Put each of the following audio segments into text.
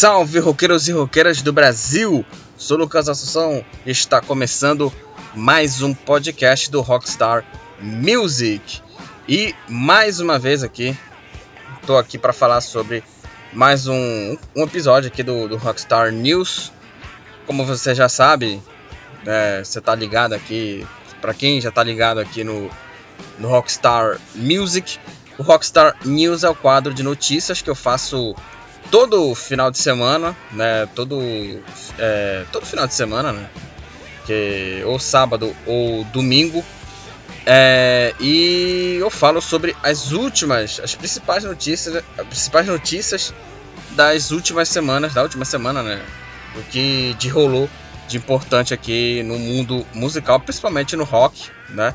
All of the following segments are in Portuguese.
Salve roqueiros e roqueiras do Brasil! Sou Lucas Assunção e está começando mais um podcast do Rockstar Music. E mais uma vez aqui, estou aqui para falar sobre mais um, um episódio aqui do, do, Rockstar News. Como você já sabe, é, você está ligado aqui, para quem já está ligado aqui no, no Rockstar Music, o Rockstar News é o quadro de notícias que eu faço todo final de semana, né? Todo, é, todo final de semana, né? Que, ou sábado ou domingo. É, e eu falo sobre as últimas, as principais notícias, as principais notícias das últimas semanas, da última semana, né? O que de rolou de importante aqui no mundo musical, principalmente no rock, né?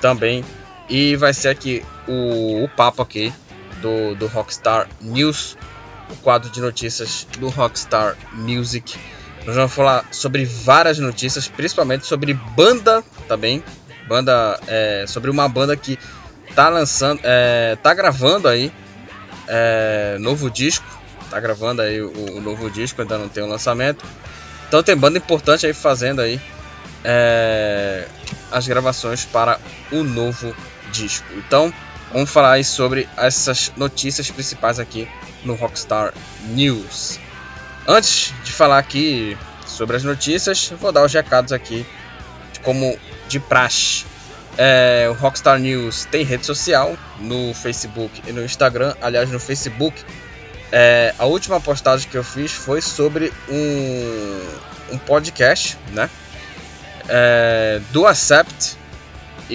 Também. E vai ser aqui o, o papo aqui do, do Rockstar News o quadro de notícias do Rockstar Music. Nós vamos falar sobre várias notícias, principalmente sobre banda também. Banda é, sobre uma banda que tá lançando, é, tá gravando aí é, novo disco, tá gravando aí o, o, novo disco, ainda não tem o lançamento. Então tem banda importante aí fazendo aí é, as gravações para o novo disco. Então vamos falar sobre essas notícias principais aqui no Rockstar News. Antes de falar aqui sobre as notícias, vou dar os recados aqui, como de praxe. É, o Rockstar News tem rede social no Facebook e no Instagram. Aliás, no Facebook, é, a última postagem que eu fiz foi sobre um, um podcast, né? É, do Accept,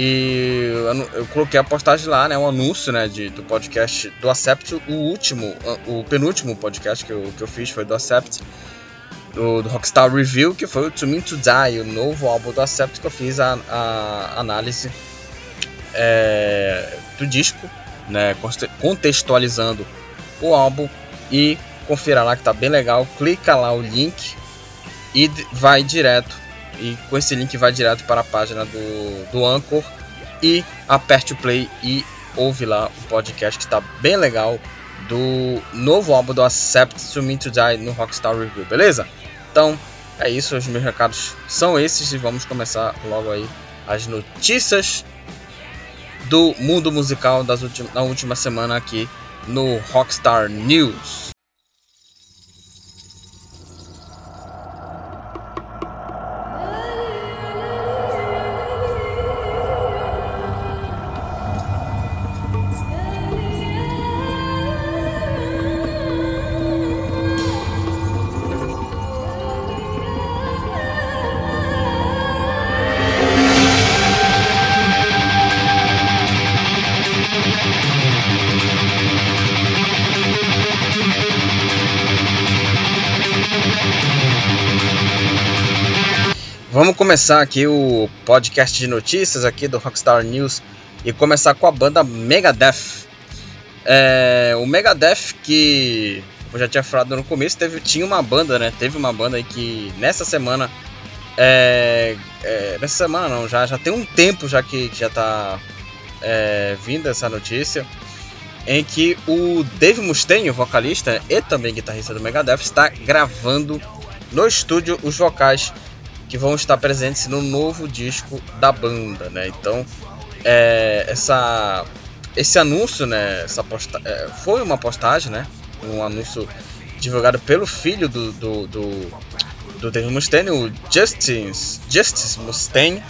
e eu, eu, coloquei a postagem lá, né? Um anúncio, né? De, do podcast do Acept. O último, o penúltimo podcast que eu, que eu fiz foi do Acept. Do, do Rockstar Review, que foi o To Me To Die, o novo álbum do Acept que eu fiz a, a análise é, do disco, né? Contextualizando o álbum. E confira lá que tá bem legal. Clica lá o link e vai direto e com esse link vai direto para a página do, do Anchor e aperte o play e ouve lá o podcast que está bem legal do novo álbum do Accept To Me To Die no Rockstar Review, beleza? Então é isso, os meus recados são esses e vamos começar logo aí as notícias do mundo musical das últimas, da última semana aqui no Rockstar News. Começar aqui o podcast de notícias aqui do Rockstar News e começar com a banda Megadeth. É, o Megadeth que eu já tinha falado no começo, teve, tinha uma banda, né? Teve uma banda aí que nessa semana, é, é, nessa semana não, já, já tem um tempo já que, que já tá é, vindo essa notícia, em que o Dave Mustaine, o vocalista e também guitarrista do Megadeth, está gravando no estúdio os vocais que vão estar presentes no novo disco da banda, né? Então, é, essa, esse anúncio, né? Essa posta, é, foi uma postagem, né? Um anúncio divulgado pelo filho do, do, do, do Dave Mustaine, o Justice, Justice Mustaine,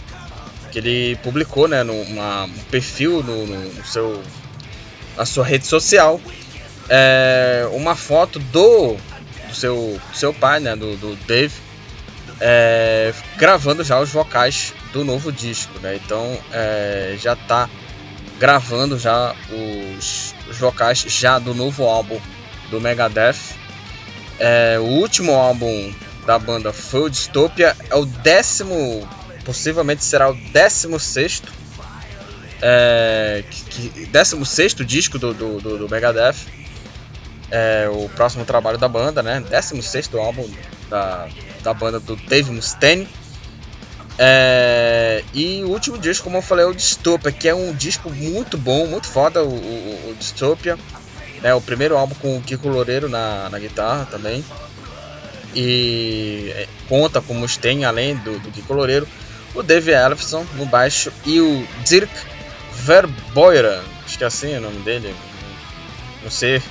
que ele publicou, né? Numa, um perfil no, no, seu, na sua rede social, é, uma foto do, do seu, seu pai, né? Do, do Dave é, gravando já os vocais do novo disco, né? Então é, já tá gravando já os, os, vocais já do novo álbum do Megadeth. É, o último álbum da banda foi o Dystopia, é o décimo, possivelmente será o décimo sexto, é, que, que, décimo sexto disco do, do, do, do Megadeth. É, o próximo trabalho da banda, né? Décimo sexto álbum da, da banda do Dave Mustaine. É, e o último disco, como eu falei, é o Dystopia, que é um disco muito bom, muito foda, o, o, o Dystopia. né? O primeiro álbum com o Kiko Loureiro na, na guitarra também. E é, conta como tem, além do, do Kiko Loureiro, o Dave Ellefson no baixo e o Dirk Verboira, acho que é assim o nome dele, não sei,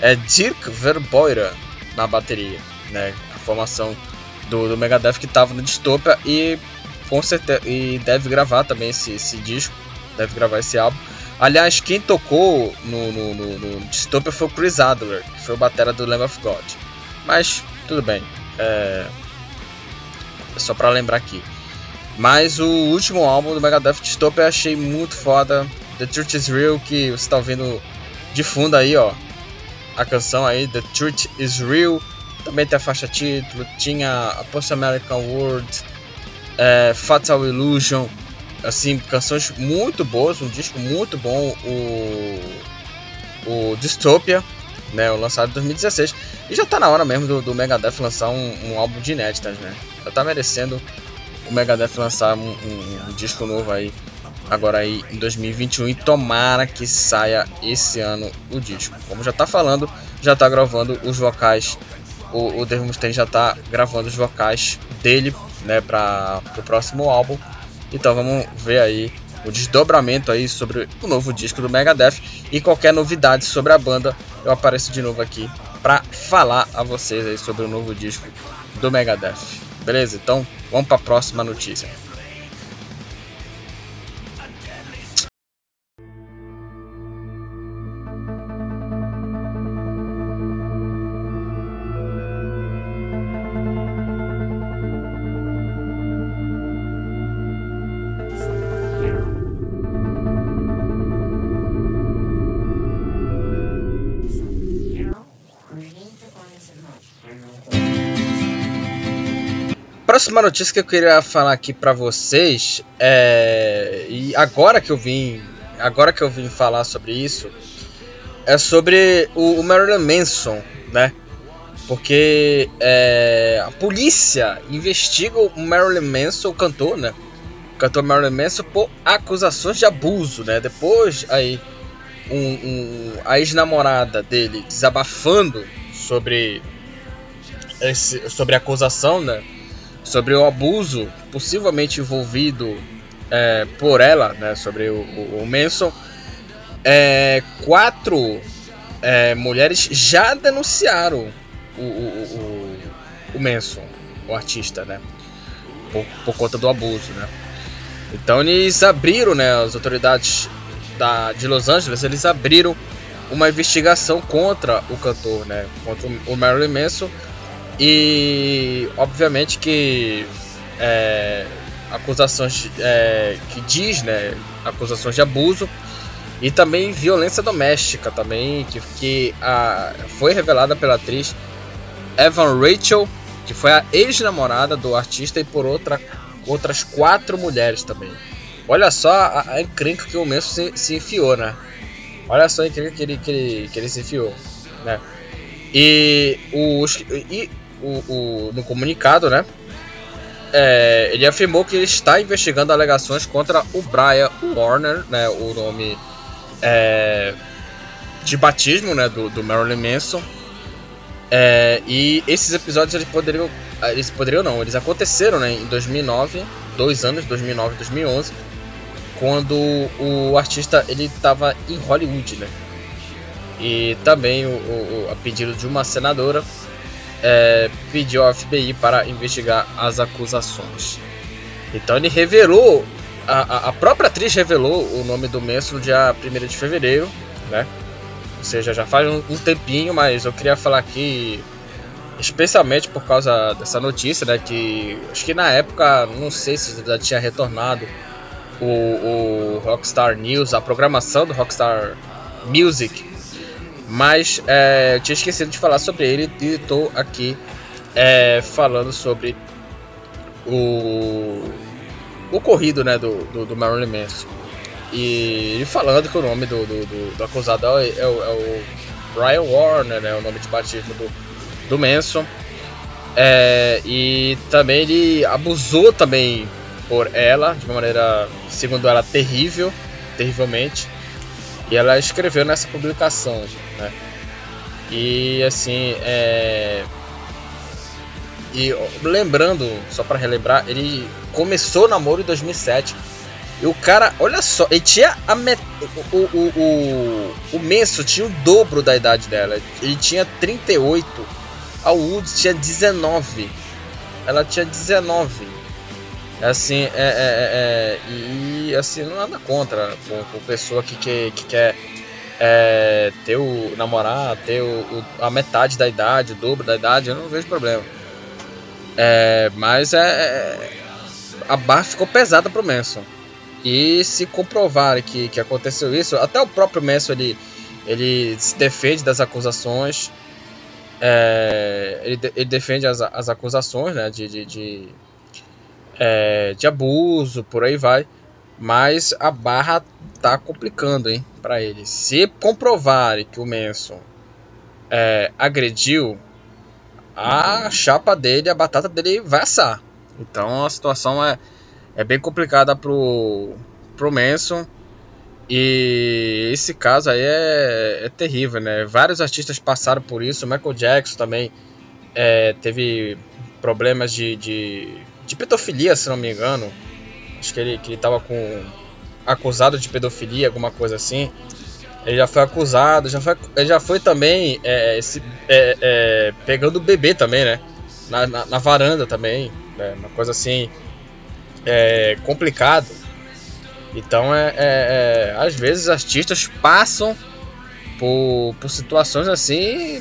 é Dirk Verboira na bateria, né? Formação do, do Megadeth que estava no Dystopia e com certeza e deve gravar também esse, esse disco, deve gravar esse álbum. Aliás, quem tocou no, no, no, no Dystopia foi o Chris Adler, que foi o batera do Lamb of God. Mas tudo bem, é, é só para lembrar aqui. Mas o último álbum do Megadeth Dystopia eu achei muito foda. The Truth is Real, que você está ouvindo de fundo aí, ó. A canção aí, The Truth is Real. Também tem a faixa título, tinha a Post American World, é, Fatal Illusion. Assim, canções muito boas, um disco muito bom. O, o Dystopia, né, o lançado em 2016. E já tá na hora mesmo do, do Megadeth lançar um, um álbum de inéditas, né? Já tá merecendo o Megadeth lançar um, um, um, disco novo aí agora aí em 2021 e tomara que saia esse ano o disco. Como já tá falando, já tá gravando os vocais. O, o Dave Mustaine já tá gravando os vocais dele, né, para o próximo álbum. Então vamos ver aí o desdobramento aí sobre o novo disco do Megadeth e qualquer novidade sobre a banda, eu apareço de novo aqui para falar a vocês aí sobre o novo disco do Megadeth. Beleza? Então, vamos para a próxima notícia. Próxima notícia que eu queria falar aqui para vocês é e agora que eu vim, agora que eu vim falar sobre isso é sobre o, o Marilyn Manson, né? Porque é, a polícia investiga o Marilyn Manson, o cantor, né? O cantor Marilyn Manson por acusações de abuso, né? Depois aí um, um, a ex-namorada dele desabafando sobre esse, sobre a acusação, né? Sobre o abuso possivelmente envolvido é, por ela, né, sobre o, o, o Manson, é, quatro é, mulheres já denunciaram o, o, o, Manson, o artista, né, por, por, conta do abuso, né. Então eles abriram, né, as autoridades da, de Los Angeles, eles abriram uma investigação contra o cantor, né, contra o Marilyn Manson, e obviamente que é, acusações é, que diz, né, acusações de abuso e também violência doméstica também que, que a, foi revelada pela atriz Evan Rachel, que foi a ex-namorada do artista e por outra, outras quatro mulheres também. Olha só a, a encrenca que o Manson se, se, enfiou, né? Olha só a encrenca que ele, que ele, que ele se enfiou, né? E, os, e o, o, no comunicado, né? É, ele afirmou que ele está investigando alegações contra o Brian Warner, né? O nome é, de batismo, né? Do, do Marilyn Manson. É, e esses episódios eles poderiam, eles poderiam não, eles aconteceram, né? Em 2009, dois anos, 2009 e 2011, quando o artista ele estava em Hollywood, né? E também o, o, a pedido de uma senadora é, pediu ao FBI para investigar as acusações. Então ele revelou, a, a própria atriz revelou o nome do Manson no dia 1 de fevereiro, né? Ou seja, já faz um, um tempinho, mas eu queria falar aqui, especialmente por causa dessa notícia, né? Que acho que na época, não sei se já tinha retornado o, o Rockstar News, a programação do Rockstar Music mas é, eu tinha esquecido de falar sobre ele e estou aqui é, falando sobre o o corrido né, do, do, do Marilyn Manson. E, falando que o nome do, do, do, do acusado é, é, é, o, Brian Warner, né, o nome de batismo do, do Manson. É, e também ele abusou também por ela, de uma maneira, segundo ela, terrível, terrivelmente. E ela escreveu nessa publicação, né? E assim, é. E lembrando, só para relembrar, ele começou o namoro em 2007. E o cara, olha só, ele tinha a met... o, o, o, o Menso tinha o dobro da idade dela. Ele tinha 38. A Woods tinha 19. Ela tinha 19. Assim, é, é, é, é e assim, não nada contra com, com pessoa que, que, que quer é, ter o namorar, ter o, o, a metade da idade, o dobro da idade, eu não vejo problema. É, mas é, é a barra ficou pesada pro Manson. E se comprovar que, que aconteceu isso, até o próprio Manson ele, ele se defende das acusações. É, ele, ele, defende as, as acusações né, de, de, de, é, de abuso, por aí vai. Mas a barra tá complicando, hein, para ele. Se comprovarem que o Manson é, agrediu, a chapa dele, a batata dele vai assar. Então a situação é, é bem complicada pro, pro Manson. E esse caso aí é, é terrível, né? Vários artistas passaram por isso. Michael Jackson também é, teve problemas de, de, de pedofilia, se não me engano. Acho que ele, que ele tava com. acusado de pedofilia, alguma coisa assim. Ele já foi acusado, já foi, ele já foi também é, esse, é, é, pegando o bebê também, né? Na, na, na varanda também. Né? Uma coisa assim. É, complicado. Então é, é, é às vezes artistas passam por, por situações assim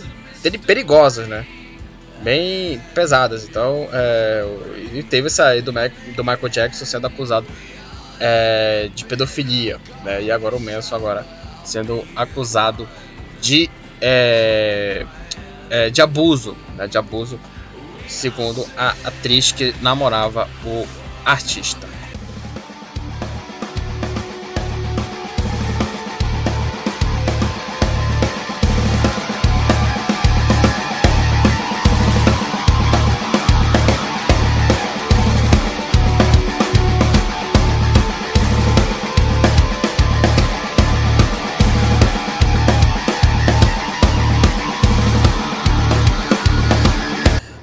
perigosas, né? Bem pesadas. Então, é, e teve essa aí do, Mac, do Michael Jackson sendo acusado é, de pedofilia, né? E agora o Manson agora sendo acusado de é, é, de abuso, né? De abuso, segundo a atriz que namorava o artista.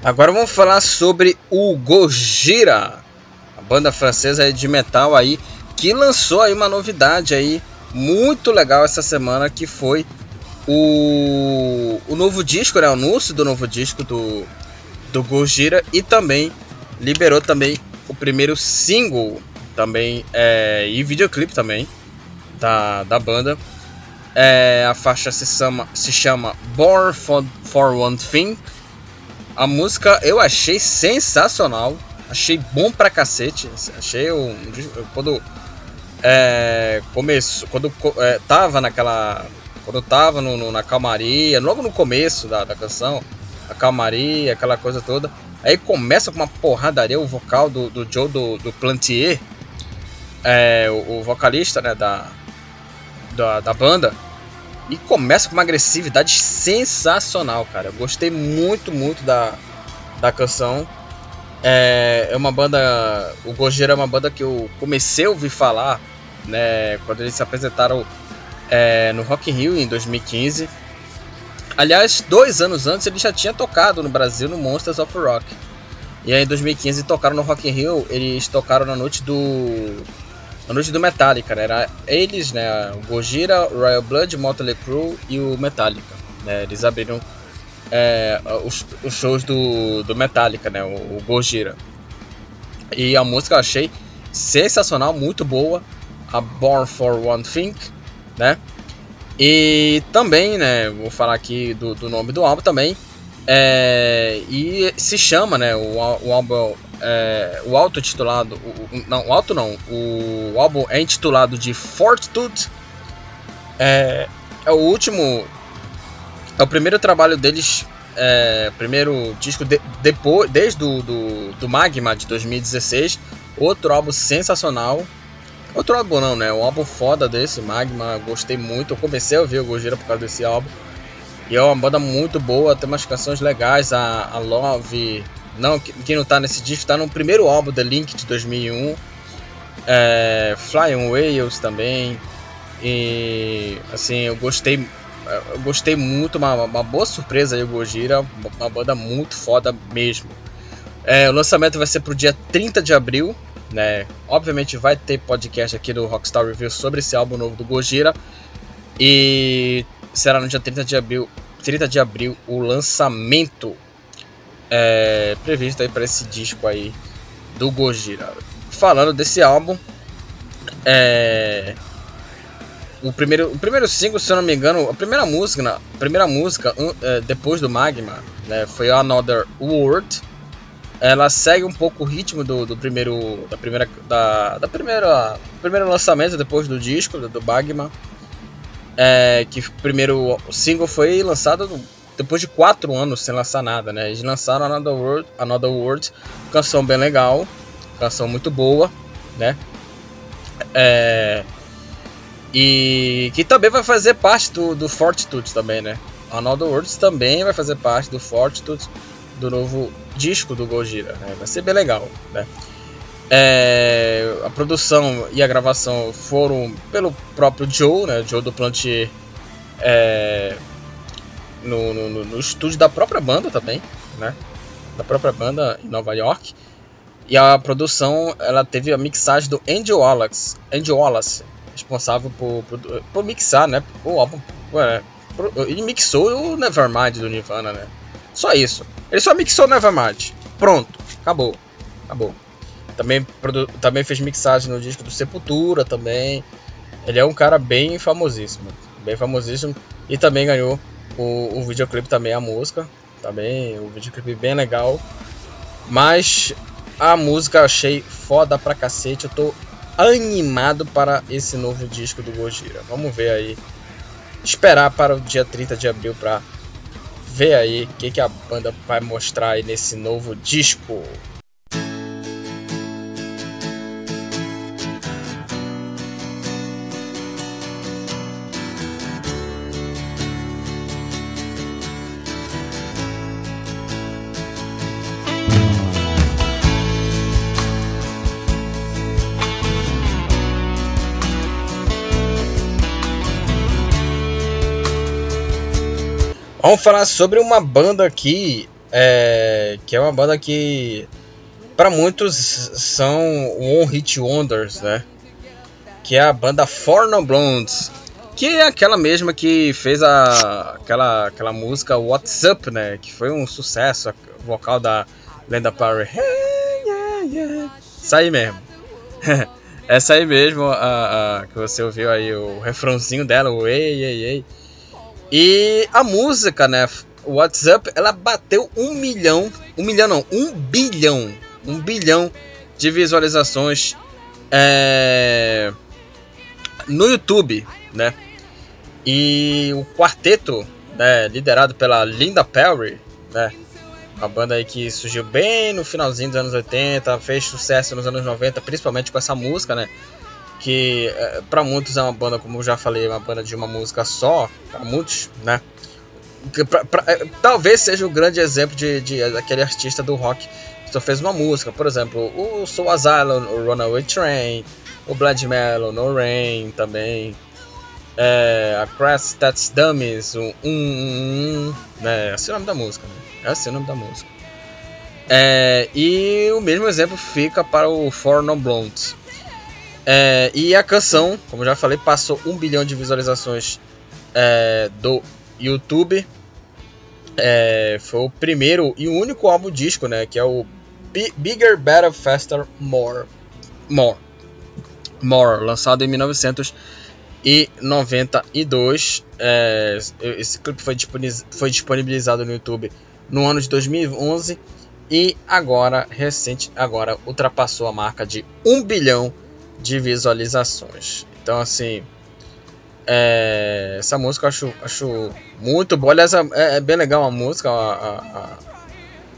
Agora vamos falar sobre o Gojira, a banda francesa de metal aí que lançou aí uma novidade aí muito legal essa semana que foi o, o novo disco, né, o anúncio do novo disco do do Gojira e também liberou também o primeiro single também é, e videoclipe também da, da banda. É, a faixa se chama, se chama Born for, for One Thing a música eu achei sensacional. Achei bom pra cacete. Achei um, quando é, começou, quando é, tava naquela, quando tava no, no, na calmaria, logo no começo da, da canção, a calmaria, aquela coisa toda. Aí começa com uma porradaria o vocal do, do Joe do, do Plantier, é, o, o, vocalista né, da, da, da banda. E começa com uma agressividade sensacional, cara. Eu gostei muito, muito da, da canção. É, é uma banda. O Gojira é uma banda que eu comecei a ouvir falar né, quando eles se apresentaram é, no Rock in Rio em 2015. Aliás, dois anos antes ele já tinha tocado no Brasil no Monsters of Rock. E aí em 2015 tocaram no Rock in Rio, eles tocaram na noite do a noite do Metallica, né? Era eles, né? O Gojira, o Royal Blood, o Motley Crue e o Metallica. Né? Eles abriram é, os, os, shows do, do Metallica, né? O, o Gojira. E a música eu achei sensacional, muito boa. A Born for One Thing, né? E também, né? Vou falar aqui do, do nome do álbum também. É, e se chama, né? O, o álbum é, o auto-intitulado. O, não, o auto não. O, o, álbum é intitulado de Fortitude. É, é o último. É o primeiro trabalho deles. É, primeiro disco de, depois, desde do, do, do, Magma de 2016. Outro álbum sensacional. Outro álbum não, né? Um álbum foda desse, Magma. Gostei muito. Eu comecei a ouvir o Gojira por causa desse álbum. E é uma banda muito boa, tem umas canções legais, a, a Love, não, quem não tá nesse disco tá no primeiro álbum The Link de 2001. É, Flying Whales também. E assim, eu gostei. eu gostei muito, uma, uma boa surpresa aí o Gojira, uma banda muito foda mesmo. É, o lançamento vai ser pro dia 30 de abril, né? Obviamente vai ter podcast aqui do Rockstar Review sobre esse álbum novo do Gojira. E será no dia 30 de abril, 30 de abril o lançamento é, previsto aí para esse disco aí do Gojira. Falando desse álbum, é, o primeiro, o primeiro single, se eu não me engano, a primeira música, a primeira música um, é, depois do Magma, né, foi Another World. Ela segue um pouco o ritmo do, do primeiro, da primeira, da, da primeira, primeiro lançamento depois do disco do, do Magma. É, que o primeiro single foi lançado depois de quatro anos sem lançar nada, né? Eles lançaram Another World, Another World, canção bem legal, canção muito boa, né? É, e que também vai fazer parte do, do Fortitude também, né? Another Worlds também vai fazer parte do Fortitude, do novo disco do Gojira, né? Vai ser bem legal, né? É, a produção e a gravação foram pelo próprio Joe, né? Joe do Plantier é, no, no, no, estúdio da própria banda também, né? Da própria banda em Nova York. E a produção, ela teve a mixagem do Angel Wallace, Angel Wallace responsável por, por, por mixar, né? O álbum. É, ele mixou o Nevermind do Nirvana, né? Só isso. Ele só mixou o Nevermind. Pronto. Acabou. Acabou. Também, também fez mixagem no disco do Sepultura também. Ele é um cara bem famosíssimo. Bem famosíssimo. E também ganhou o, o videoclipe também, a música. Também, o videoclipe bem legal. Mas a música eu achei foda pra cacete. Eu tô animado para esse novo disco do Gojira. Vamos ver aí. Esperar para o dia 30 de abril para ver aí o que, que a banda vai mostrar aí nesse novo disco. Vamos falar sobre uma banda aqui, é, que é uma banda que para muitos são one hit wonders, né? Que é a banda Four No Blondes, que é aquela mesma que fez a, aquela, aquela música What's Up, né? Que foi um sucesso, vocal da Lenda Power. Hey, yeah, yeah. Essa aí mesmo. Essa aí mesmo, a, a, que você ouviu aí, o refrãozinho dela, o ei, ei, ei. E a música, né? WhatsApp, ela bateu um milhão, um milhão não, um bilhão, um bilhão de visualizações é, no YouTube, né? E o quarteto, né, liderado pela Linda Perry, né? Uma banda aí que surgiu bem no finalzinho dos anos 80, fez sucesso nos anos 90, principalmente com essa música, né? Que é, para muitos é uma banda, como eu já falei, uma banda de uma música só, para muitos, né? Pra, pra, é, talvez seja o grande exemplo de, de daquele artista do rock que só fez uma música, por exemplo, o Soul Asylum, o Runaway Train, o Blood Mellow, No Rain também, é, a Crash That's Dummies, o um, um, um, né? É o nome da música, né? Esse é o nome da música. É, e o mesmo exemplo fica para o For No Blondes. É, e a canção, como já falei, passou um bilhão de visualizações é, do YouTube. É, foi o primeiro e único álbum disco, né? Que é o Bigger, Better, Faster, More. More. More, lançado em 1992. É, esse clipe foi, foi disponibilizado no YouTube no ano de 2011 e agora, recente, agora ultrapassou a marca de 1 bilhão de visualizações. Então, assim, é, essa música eu acho, acho muito boa. Aliás, é, é bem legal a música, a, a,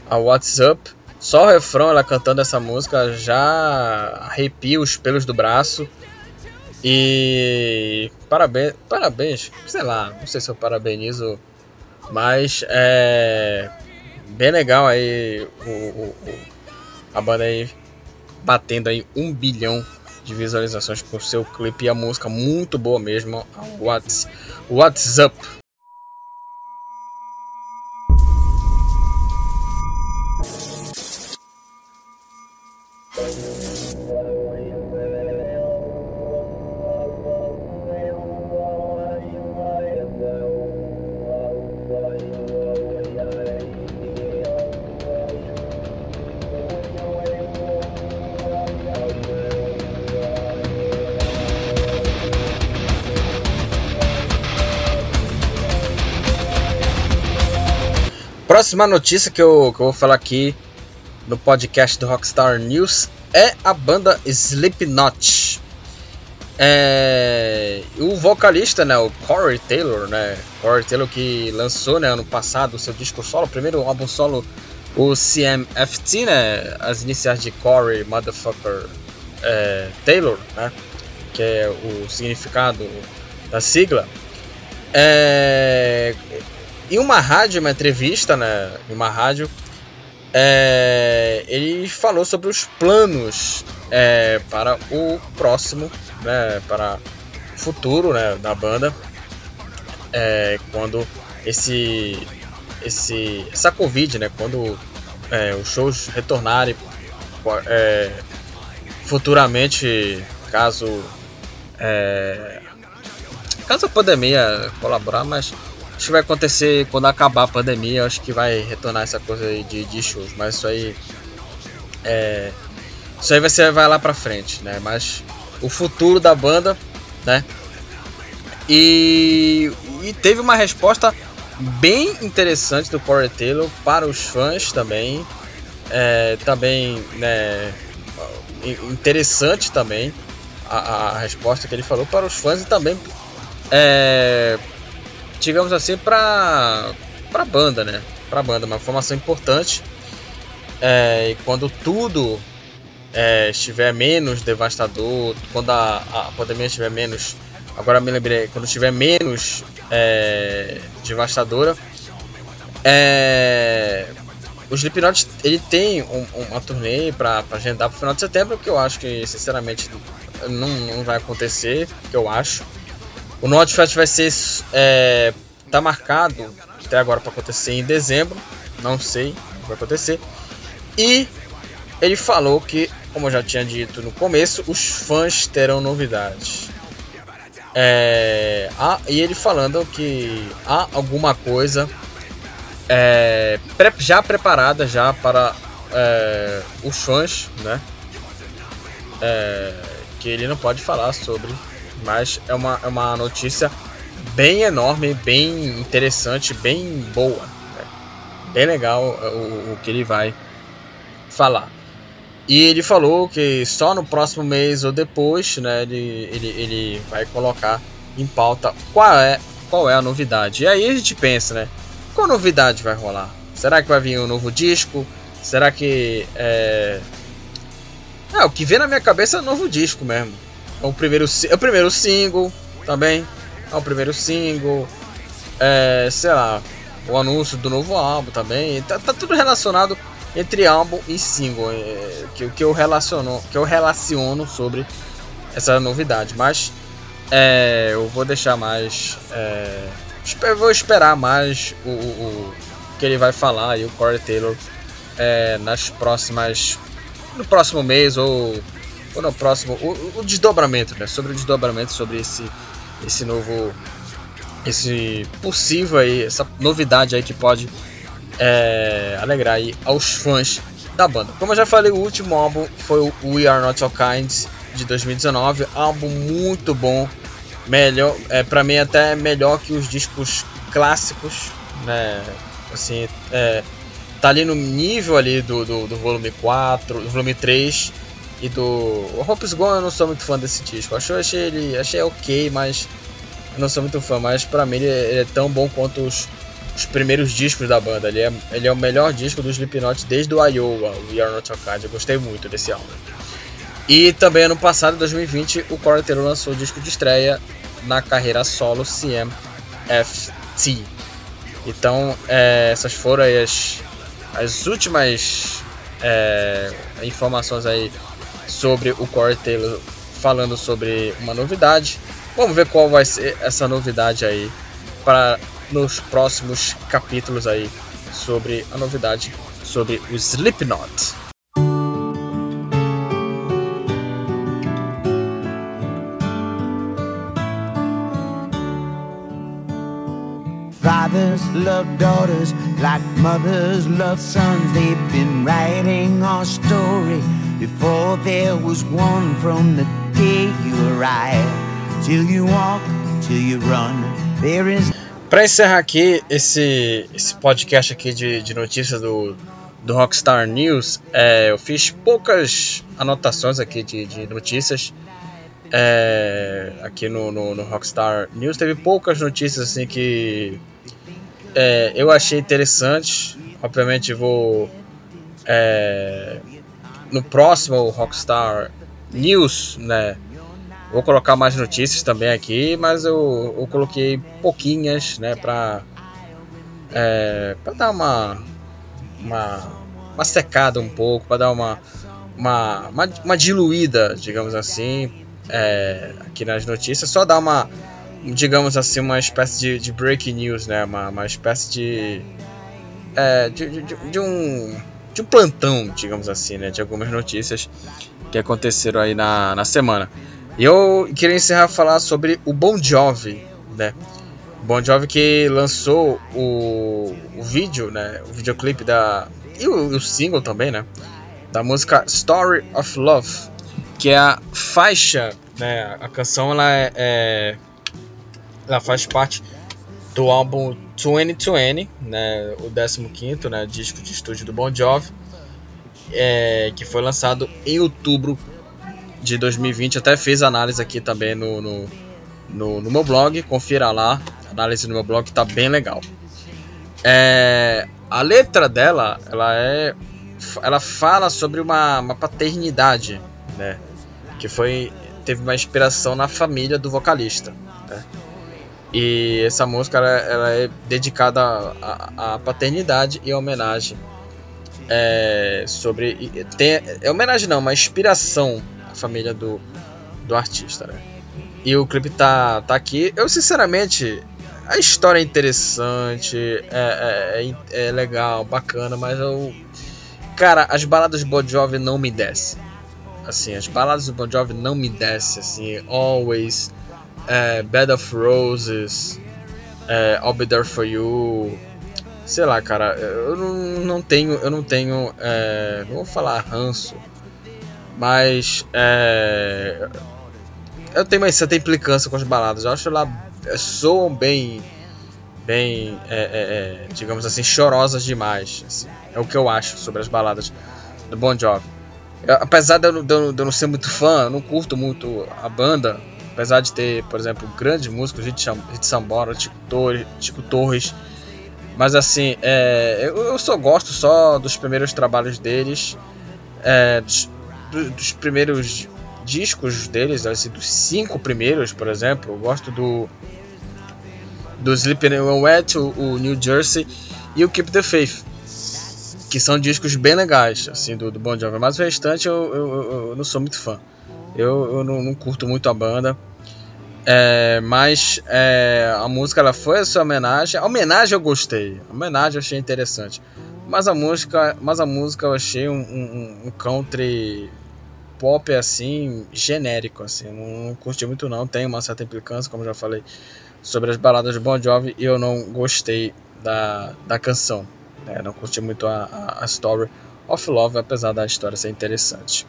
a, What's Up. Só o refrão, ela cantando essa música já arrepia os pelos do braço. E parabéns, parabéns, sei lá, não sei se eu parabenizo, mas é bem legal aí o, o, o a banda aí batendo aí um bilhão de visualizações com seu clipe e a música muito boa mesmo, What's, What's Up. Próxima notícia que eu, que eu vou falar aqui no podcast do Rockstar News é a banda Slipknot. É, o vocalista, né, o Corey Taylor, né, Corey Taylor que lançou, né, ano passado o seu disco solo, o primeiro álbum solo, o CMFT, né, as iniciais de Corey Motherfucker é, Taylor, né, que é o significado da sigla. É, em uma rádio, uma entrevista, né, em uma rádio, é, ele falou sobre os planos é, para o próximo, né, para o futuro né, da banda, é, quando esse, esse, essa Covid, né, quando é, os shows retornarem é, futuramente, caso é, caso a pandemia colaborar, mas Acho que vai acontecer quando acabar a pandemia. Acho que vai retornar essa coisa de, de shows. Mas isso aí. É, isso aí vai, ser, vai lá pra frente, né? Mas o futuro da banda, né? E, e teve uma resposta bem interessante do Corey Taylor para os fãs também. É, também, né? Interessante também a, a, resposta que ele falou para os fãs e também é, digamos assim, para para banda, né? Para banda, uma formação importante. É, e quando tudo é, estiver menos devastador, quando a, a pandemia estiver menos, agora me lembrei, quando estiver menos é, devastadora, é, o Slipknot ele tem um, uma turnê para agendar para o final de setembro que eu acho que sinceramente não, não vai acontecer, que eu acho. O Notfest vai ser. É, tá marcado até agora para acontecer em dezembro. Não sei o que vai acontecer. E ele falou que, como eu já tinha dito no começo, os fãs terão novidades. É, há, e ele falando que há alguma coisa é, já preparada já para é, os fãs, né? É, que ele não pode falar sobre mas é uma, é uma notícia bem enorme, bem interessante, bem boa. Né? Bem legal é, o, o que ele vai falar. E ele falou que só no próximo mês ou depois, né, ele, ele, ele vai colocar em pauta qual é, qual é a novidade. E aí a gente pensa, né? Qual novidade vai rolar? Será que vai vir um novo disco? Será que é. É, o que vem na minha cabeça é um novo disco mesmo. É o primeiro, é o primeiro single também. É o primeiro single. É, sei lá, o anúncio do novo álbum também. Tá, tá tudo relacionado entre álbum e single. É, que, que, eu relaciono, que eu relaciono sobre essa novidade. Mas é, eu vou deixar mais. É, vou esperar mais o, o, o, que ele vai falar e o Corey Taylor é, nas próximas. No próximo mês ou ou no próximo, o, o, desdobramento, né? Sobre o desdobramento, sobre esse, esse novo, esse possível aí, essa novidade aí que pode é, alegrar aí aos fãs da banda. Como eu já falei, o último álbum foi o We Are Not All Kinds de 2019, álbum muito bom, melhor, é, para mim até melhor que os discos clássicos, né? Assim, é, tá ali no nível ali do, do, do volume 4, do volume 3 e do Hope's Gone eu não sou muito fã desse disco. Eu achei ele achei ok, mas não sou muito fã. Mas pra mim ele, ele é tão bom quanto os, os primeiros discos da banda. Ele é, ele é o melhor disco do Slipknot desde o Iowa, o We Are Not Eu gostei muito desse álbum. E também ano passado, 2020, o Corey lançou o disco de estreia na carreira solo CMFT. Então, é, essas foram as, as últimas é, informações aí sobre o Corey Taylor falando sobre uma novidade. Vamos ver qual vai ser essa novidade aí para nos próximos capítulos aí sobre a novidade sobre o Slipknot. Fathers love daughters like mothers love sons. They've been writing our story before there was one from the day you arrived. Till you walk, till you run, there is. Encerrar aqui esse, esse podcast aqui de, de notícias do, do Rockstar News, é, eu fiz poucas anotações aqui de, de notícias é, aqui no, no, no, Rockstar News. Teve poucas notícias assim que é, eu achei interessantes. Obviamente vou é, no próximo Rockstar News, né? Vou colocar mais notícias também aqui, mas eu, eu coloquei pouquinhas, né, para é, para dar uma, uma uma secada um pouco, para dar uma, uma uma, uma diluída, digamos assim, é, aqui nas notícias, só dar uma digamos assim uma espécie de, de breaking news, né, uma, uma espécie de, é, de, de, de um de um plantão, digamos assim, né, de algumas notícias que aconteceram aí na, na semana. E eu queria encerrar falar sobre o Bon Jovi, né? Bon Jovi que lançou o, o vídeo, né? O videoclipe da e o, o, single também, né? Da música Story of Love, que é a faixa, né? A canção ela é, é ela faz parte do álbum 2020, né? O 15º, né? Disco de estúdio do Bon Jovi, é, que foi lançado em outubro de 2020. Até fiz análise aqui também no, no, no, no meu blog. Confira lá. Análise no meu blog tá bem legal. É, a letra dela, ela é. Ela fala sobre uma, uma paternidade, né? Que foi. Teve uma inspiração na família do vocalista. Né? E essa música ela, ela é dedicada à paternidade e à homenagem é, sobre tem, é homenagem não, uma inspiração família do, do artista, né? E o clipe tá, tá aqui. Eu, sinceramente, a história é interessante, é, é, é, é legal, bacana, mas eu. Cara, as baladas do Bon Jovi não me descem. Assim, as baladas do Bon Jovi não me descem, assim. Always, é, Bed of Roses, é, I'll Be There For You. Sei lá, cara, eu não, não tenho, eu não tenho, é, não vou falar ranço, mas é, eu tenho uma certa implicância com as baladas. Eu acho ela é, soam bem, bem, é, é, é, digamos assim, chorosas demais. Assim. É o que eu acho sobre as baladas do Bon Jovi. Apesar de eu, de, eu, de eu, não ser muito fã, eu não curto muito a banda. Apesar de ter, por exemplo, grandes músicos, Hit Sambora, Chico Torres, Chico Torres mas assim, é, eu, eu, só gosto só dos primeiros trabalhos deles. É, dos, dos primeiros discos deles, assim, dos cinco primeiros, por exemplo, eu gosto do do Sleeping Wet, o, o, New Jersey e o Keep the Faith, que são discos bem legais, assim, do, do Bon Jovi. Mas o restante eu, eu, eu não sou muito fã. Eu, eu não, não curto muito a banda. É, mas é, a música ela foi a sua homenagem. A homenagem eu gostei. A homenagem eu achei interessante. Mas a música, mas a música eu achei um, um, um country pop assim, genérico, assim, não, não curti muito não, tem uma certa implicância, como já falei, sobre as baladas de Bon Jovi e eu não gostei da, da canção, né? não curti muito a, a, a, Story of Love, apesar da história ser interessante.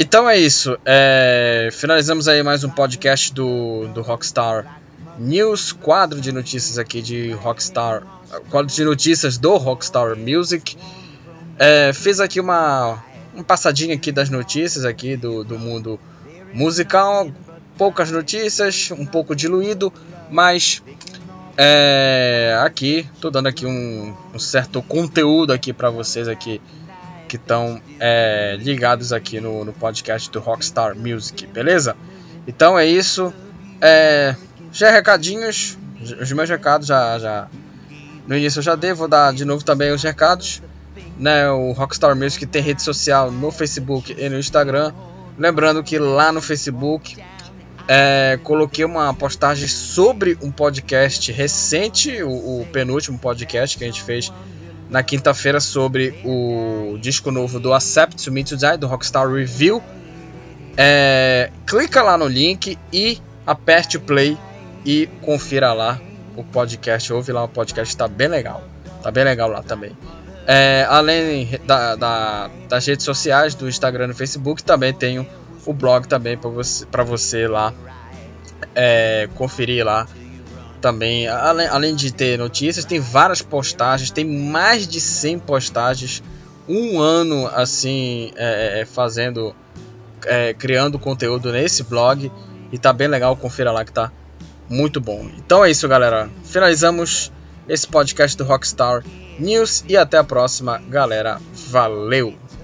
Então é isso, é, finalizamos aí mais um podcast do, do Rockstar News, quadro de notícias aqui de Rockstar, quadro de notícias do Rockstar Music. É, fiz aqui uma, um passadinho aqui das notícias aqui do, do mundo musical. Poucas notícias, um pouco diluído, mas é, aqui tô dando aqui um, um certo conteúdo aqui para vocês aqui que estão é, ligados aqui no, no podcast do Rockstar Music, beleza? Então é isso. É, já é recadinhos, os meus recados já, já no início eu já devo dar de novo também os recados né, o Rockstar Music tem rede social no Facebook e no Instagram. Lembrando que lá no Facebook é, coloquei uma postagem sobre um podcast recente, o, o, penúltimo podcast que a gente fez na quinta-feira sobre o disco novo do Accept to Me to Die, do Rockstar Review. É, clica lá no link e aperte o play e confira lá o podcast. Ouve lá o podcast, tá bem legal. Tá bem legal lá também. É, além da, da, das redes sociais, do Instagram e do Facebook, também tenho o blog também para você, você lá é, conferir lá também, além, além de ter notícias, tem várias postagens, tem mais de 100 postagens, um ano assim é, é, fazendo, é, criando conteúdo nesse blog e tá bem legal, confira lá que tá muito bom. Então é isso, galera. Finalizamos esse podcast do Rockstar News e até a próxima, galera. Valeu!